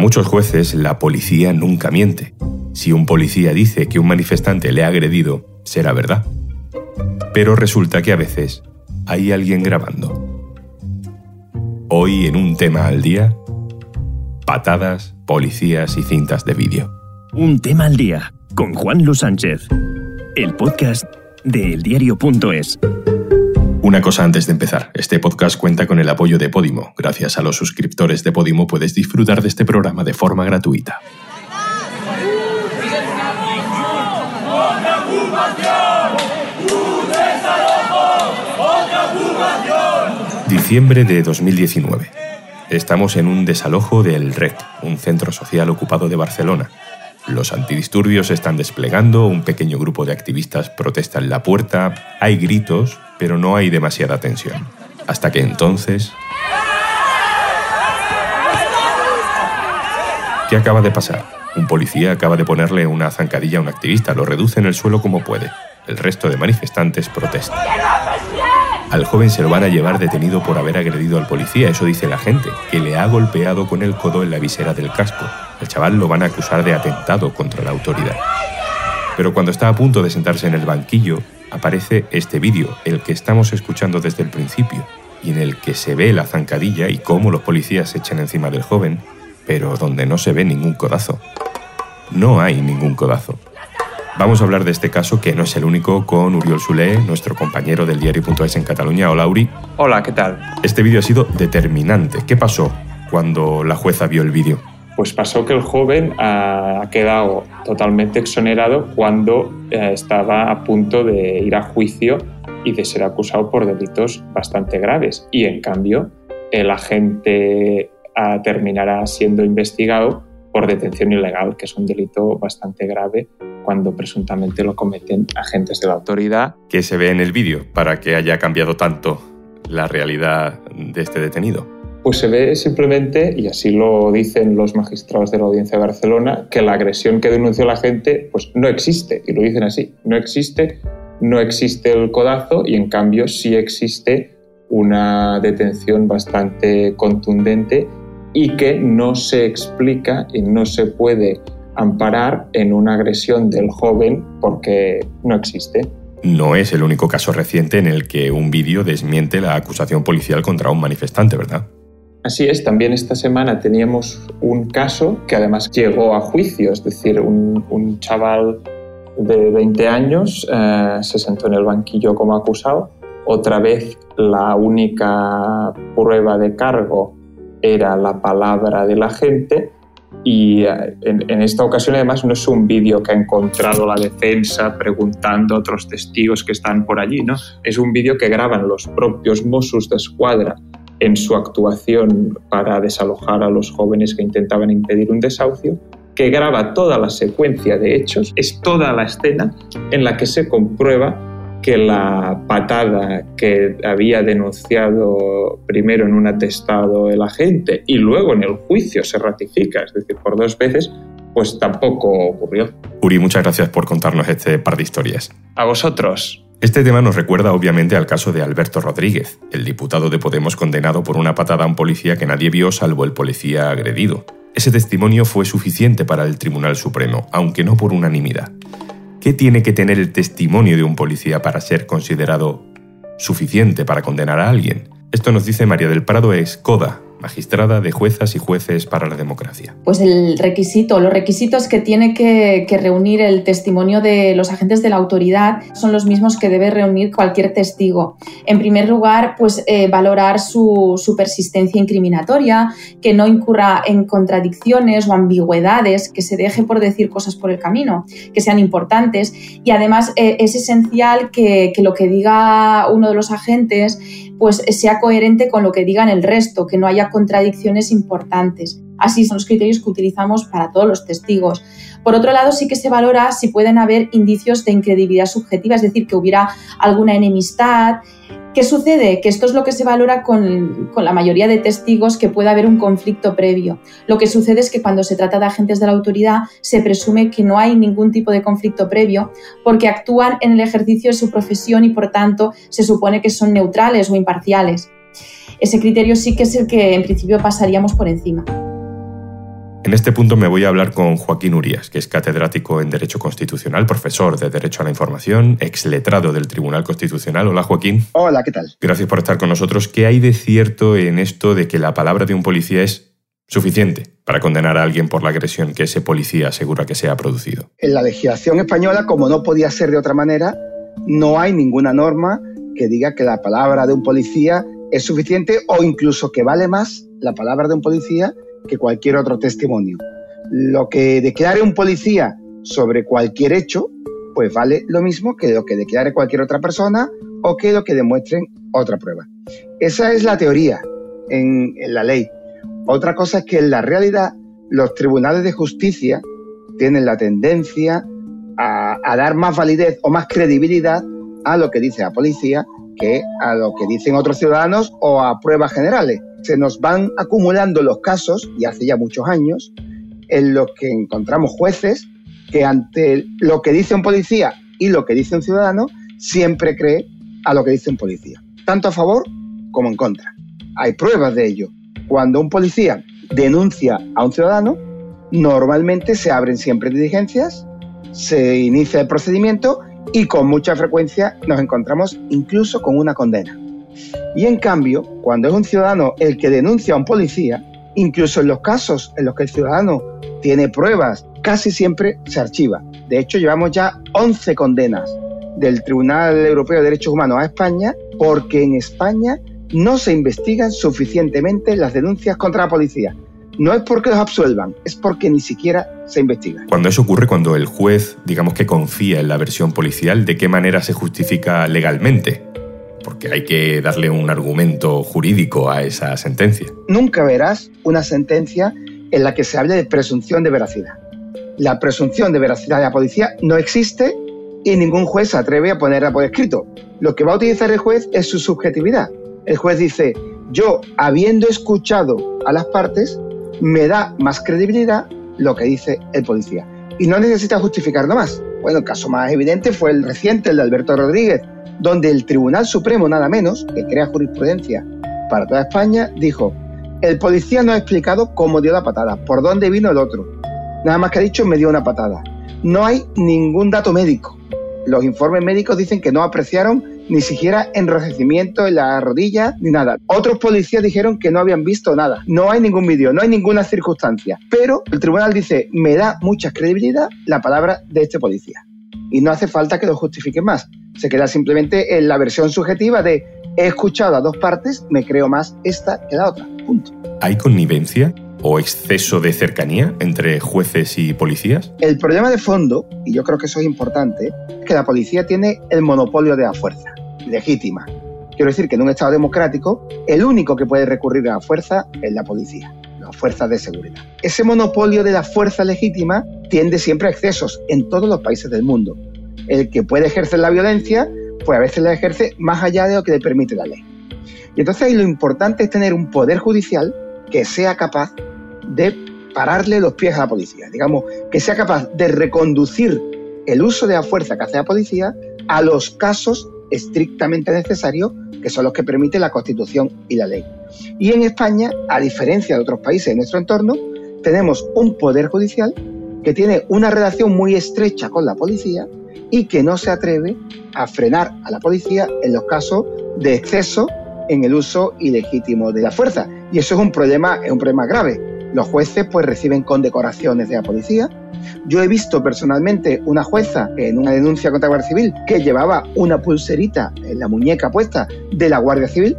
muchos jueces, la policía nunca miente. Si un policía dice que un manifestante le ha agredido, será verdad. Pero resulta que a veces hay alguien grabando. Hoy en un tema al día, patadas, policías y cintas de vídeo. Un tema al día con Juan Luis Sánchez, el podcast de eldiario.es. Una cosa antes de empezar, este podcast cuenta con el apoyo de Podimo. Gracias a los suscriptores de Podimo puedes disfrutar de este programa de forma gratuita. Diciembre de 2019. Estamos en un desalojo del REC, un centro social ocupado de Barcelona. Los antidisturbios están desplegando, un pequeño grupo de activistas protesta en la puerta, hay gritos, pero no hay demasiada tensión. Hasta que entonces... ¿Qué acaba de pasar? Un policía acaba de ponerle una zancadilla a un activista, lo reduce en el suelo como puede. El resto de manifestantes protestan. Al joven se lo van a llevar detenido por haber agredido al policía, eso dice la gente, que le ha golpeado con el codo en la visera del casco. El chaval lo van a acusar de atentado contra la autoridad. Pero cuando está a punto de sentarse en el banquillo, aparece este vídeo, el que estamos escuchando desde el principio, y en el que se ve la zancadilla y cómo los policías se echan encima del joven, pero donde no se ve ningún codazo. No hay ningún codazo. Vamos a hablar de este caso que no es el único con Uriol Sule, nuestro compañero del diario.es en Cataluña. Hola Uri. Hola, ¿qué tal? Este vídeo ha sido determinante. ¿Qué pasó cuando la jueza vio el vídeo? Pues pasó que el joven ha quedado totalmente exonerado cuando eh, estaba a punto de ir a juicio y de ser acusado por delitos bastante graves. Y en cambio, el agente ah, terminará siendo investigado por detención ilegal, que es un delito bastante grave cuando presuntamente lo cometen agentes de la autoridad. ¿Qué se ve en el vídeo para que haya cambiado tanto la realidad de este detenido? Pues se ve simplemente, y así lo dicen los magistrados de la Audiencia de Barcelona, que la agresión que denunció la gente pues no existe, y lo dicen así, no existe, no existe el codazo y en cambio sí existe una detención bastante contundente y que no se explica y no se puede amparar en una agresión del joven porque no existe. No es el único caso reciente en el que un vídeo desmiente la acusación policial contra un manifestante, ¿verdad? Así es, también esta semana teníamos un caso que además llegó a juicio, es decir, un, chaval de 20 años eh, se sentó en el banquillo como acusado. Otra vez la única prueba de cargo era la palabra de la gente y eh, en, esta ocasión además no es un vídeo que ha encontrado la defensa preguntando a otros testigos que están por allí, ¿no? Es un vídeo que graban los propios Mossos de Escuadra en su actuación para desalojar a los jóvenes que intentaban impedir un desahucio, que graba toda la secuencia de hechos, es toda la escena en la que se comprueba que la patada que había denunciado primero en un atestado el agente y luego en el juicio se ratifica, es decir, por dos veces, pues tampoco ocurrió. Uri, muchas gracias por contarnos este par de historias. A vosotros. Este tema nos recuerda obviamente al caso de Alberto Rodríguez, el diputado de Podemos condenado por una patada a un policía que nadie vio salvo el policía agredido. Ese testimonio fue suficiente para el Tribunal Supremo, aunque no por unanimidad. ¿Qué tiene que tener el testimonio de un policía para ser considerado suficiente para condenar a alguien? Esto nos dice María del Prado Escoda, magistrada de juezas y jueces para la democracia. Pues el requisito, los requisitos que tiene que, reunir el testimonio de los agentes de la autoridad son los mismos que debe reunir cualquier testigo. En primer lugar, pues eh, valorar su, persistencia incriminatoria, que no incurra en contradicciones o ambigüedades, que se deje por decir cosas por el camino, que sean importantes. Y además eh, es esencial que, que lo que diga uno de los agentes pues sea coherente con lo que digan el resto, que no haya contradicciones importantes. Así son los criterios que utilizamos para todos los testigos. Por otro lado, sí que se valora si pueden haber indicios de incredibilidad subjetiva, es decir, que hubiera alguna enemistad. ¿Qué sucede? Que esto es lo que se valora con, la mayoría de testigos, que puede haber un conflicto previo. Lo que sucede es que cuando se trata de agentes de la autoridad se presume que no hay ningún tipo de conflicto previo porque actúan en el ejercicio de su profesión y por tanto se supone que son neutrales o imparciales. Ese criterio sí que es el que en principio pasaríamos por encima. En este punto me voy a hablar con Joaquín Urías, que es catedrático en Derecho Constitucional, profesor de Derecho a la Información, exletrado del Tribunal Constitucional. Hola Joaquín. Hola, ¿qué tal? Gracias por estar con nosotros. ¿Qué hay de cierto en esto de que la palabra de un policía es suficiente para condenar a alguien por la agresión que ese policía asegura que se ha producido? En la legislación española, como no podía ser de otra manera, no hay ninguna norma que diga que la palabra de un policía es suficiente o incluso que vale más la palabra de un policía que cualquier otro testimonio. Lo que declare un policía sobre cualquier hecho, pues vale lo mismo que lo que declare cualquier otra persona o que lo que demuestren otra prueba. Esa es la teoría en, la ley. Otra cosa es que en la realidad los tribunales de justicia tienen la tendencia a, dar más validez o más credibilidad a lo que dice la policía que a lo que dicen otros ciudadanos o a pruebas generales. Se nos van acumulando los casos, y hace ya muchos años, en los que encontramos jueces que ante lo que dice un policía y lo que dice un ciudadano, siempre cree a lo que dice un policía, tanto a favor como en contra. Hay pruebas de ello. Cuando un policía denuncia a un ciudadano, normalmente se abren siempre diligencias, se inicia el procedimiento y con mucha frecuencia nos encontramos incluso con una condena. Y en cambio, cuando es un ciudadano el que denuncia a un policía, incluso en los casos en los que el ciudadano tiene pruebas, casi siempre se archiva. De hecho, llevamos ya 11 condenas del Tribunal Europeo de Derechos Humanos a España porque en España no se investigan suficientemente las denuncias contra la policía. No es porque los absuelvan, es porque ni siquiera se investiga. Cuando eso ocurre, cuando el juez, digamos que confía en la versión policial, ¿de qué manera se justifica legalmente? Porque hay que darle un argumento jurídico a esa sentencia. Nunca verás una sentencia en la que se hable de presunción de veracidad. La presunción de veracidad de la policía no existe y ningún juez se atreve a ponerla por escrito. Lo que va a utilizar el juez es su subjetividad. El juez dice, yo, habiendo escuchado a las partes, me da más credibilidad lo que dice el policía. Y no necesita justificarlo más. Bueno, el caso más evidente fue el reciente, el de Alberto Rodríguez, donde el Tribunal Supremo, nada menos, que crea jurisprudencia para toda España, dijo, el policía no ha explicado cómo dio la patada, por dónde vino el otro. Nada más que ha dicho, me dio una patada. No hay ningún dato médico. Los informes médicos dicen que no apreciaron ni siquiera enrojecimiento en la rodilla ni nada. Otros policías dijeron que no habían visto nada. No hay ningún vídeo, no hay ninguna circunstancia. Pero el tribunal dice, me da mucha credibilidad la palabra de este policía. Y no hace falta que lo justifique más. Se queda simplemente en la versión subjetiva de he escuchado a dos partes, me creo más esta que la otra. Punto. ¿Hay connivencia? o exceso de cercanía entre jueces y policías? El problema de fondo, y yo creo que eso es importante, es que la policía tiene el monopolio de la fuerza, legítima. Quiero decir que en un Estado democrático, el único que puede recurrir a la fuerza es la policía, las fuerzas de seguridad. Ese monopolio de la fuerza legítima tiende siempre a excesos en todos los países del mundo. El que puede ejercer la violencia, pues a veces la ejerce más allá de lo que le permite la ley. Y entonces ahí lo importante es tener un poder judicial que sea capaz de pararle los pies a la policía, digamos, que sea capaz de reconducir el uso de la fuerza que hace la policía a los casos estrictamente necesarios, que son los que permite la Constitución y la ley. Y en España, a diferencia de otros países de nuestro entorno, tenemos un poder judicial que tiene una relación muy estrecha con la policía y que no se atreve a frenar a la policía en los casos de exceso en el uso ilegítimo de la fuerza. Y eso es un problema, es un problema grave. Los jueces pues reciben condecoraciones de la policía. Yo he visto personalmente una jueza en una denuncia contra la Guardia Civil que llevaba una pulserita en la muñeca puesta de la Guardia Civil.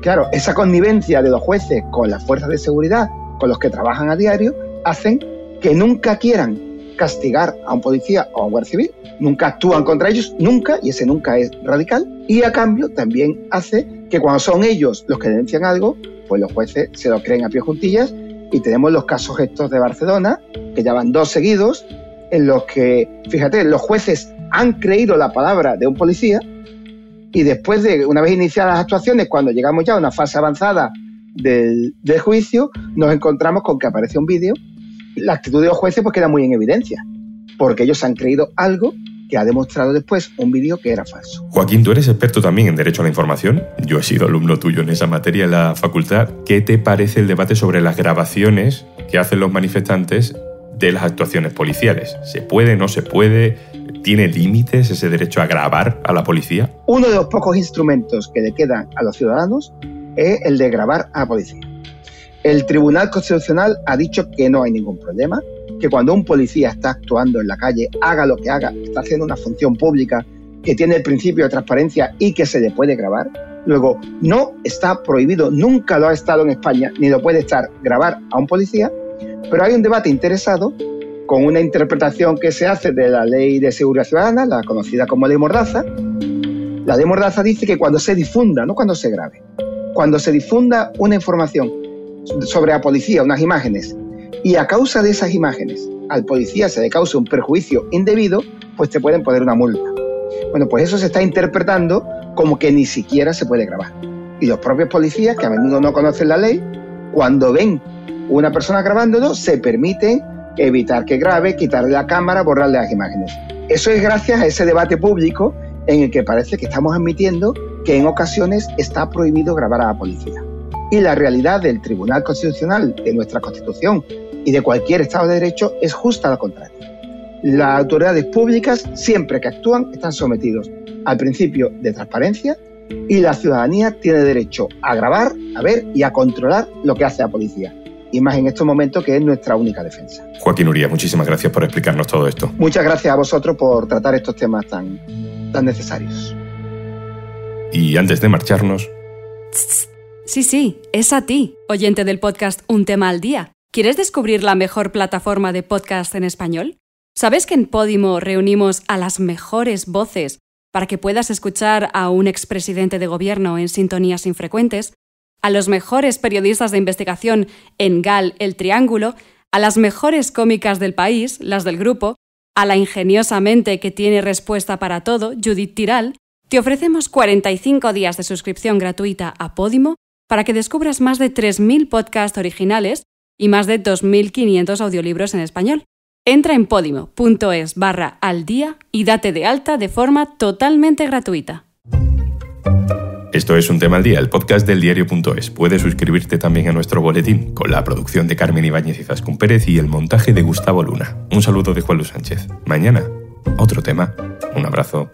Claro, esa connivencia de los jueces con las fuerzas de seguridad, con los que trabajan a diario, hacen que nunca quieran castigar a un policía o a un guardia civil, nunca actúan contra ellos, nunca, y ese nunca es radical, y a cambio también hace que cuando son ellos los que denuncian algo, pues los jueces se lo creen a pie juntillas y tenemos los casos estos de Barcelona, que ya van dos seguidos, en los que, fíjate, los jueces han creído la palabra de un policía y después de, una vez iniciadas las actuaciones, cuando llegamos ya a una fase avanzada del, del juicio, nos encontramos con que aparece un vídeo. La actitud de los jueces pues queda muy en evidencia, porque ellos han creído algo que ha demostrado después un vídeo que era falso. Joaquín, tú eres experto también en Derecho a la Información. Yo he sido alumno tuyo en esa materia en la facultad. ¿Qué te parece el debate sobre las grabaciones ¿Qué hacen los manifestantes de las actuaciones policiales? ¿Se puede, no se puede? ¿Tiene límites ese derecho a grabar a la policía? Uno de los pocos instrumentos que le quedan a los ciudadanos es el de grabar a la policía. El Tribunal Constitucional ha dicho que no hay ningún problema, que cuando un policía está actuando en la calle, haga lo que haga, está haciendo una función pública que tiene el principio de transparencia y que se le puede grabar. Luego, no está prohibido, nunca lo ha estado en España, ni lo puede estar grabar a un policía, pero hay un debate interesado con una interpretación que se hace de la ley de seguridad ciudadana, la conocida como ley Mordaza. La ley Mordaza dice que cuando se difunda, no cuando se grabe, cuando se difunda una información sobre la policía, unas imágenes, y a causa de esas imágenes al policía se le causa un perjuicio indebido, pues te pueden poner una multa. Bueno, pues eso se está interpretando como que ni siquiera se puede grabar. Y los propios policías, que a menudo no conocen la ley, cuando ven una persona grabándolo, se permite evitar que grabe, quitarle la cámara, borrarle las imágenes. Eso es gracias a ese debate público en el que parece que estamos admitiendo que en ocasiones está prohibido grabar a la policía. Y la realidad del Tribunal Constitucional, de nuestra Constitución y de cualquier Estado de Derecho es justa la contraria. Las autoridades públicas, siempre que actúan, están sometidos al principio de transparencia y la ciudadanía tiene derecho a grabar, a ver y a controlar lo que hace la policía. Y más en estos momentos que es nuestra única defensa. Joaquín Uría, muchísimas gracias por explicarnos todo esto. Muchas gracias a vosotros por tratar estos temas tan, tan necesarios. Y antes de marcharnos... Sí, sí, es a ti, oyente del podcast Un tema al día. ¿Quieres descubrir la mejor plataforma de podcast en español? ¿Sabes que en Podimo reunimos a las mejores voces para que puedas escuchar a un expresidente de gobierno en sintonías infrecuentes, a los mejores periodistas de investigación en GAL El Triángulo, a las mejores cómicas del país, las del grupo, a la ingeniosamente que tiene respuesta para todo, Judith Tiral, te ofrecemos 45 días de suscripción gratuita a Podimo para que descubras más de 3.000 podcasts originales y más de 2.500 audiolibros en español. Entra en podimo.es barra al día y date de alta de forma totalmente gratuita. Esto es Un Tema al Día, el podcast del diario.es. Puedes suscribirte también a nuestro boletín, con la producción de Carmen Ibáñez y Zascún Pérez y el montaje de Gustavo Luna. Un saludo de Juan Luis Sánchez. Mañana, otro tema. Un abrazo.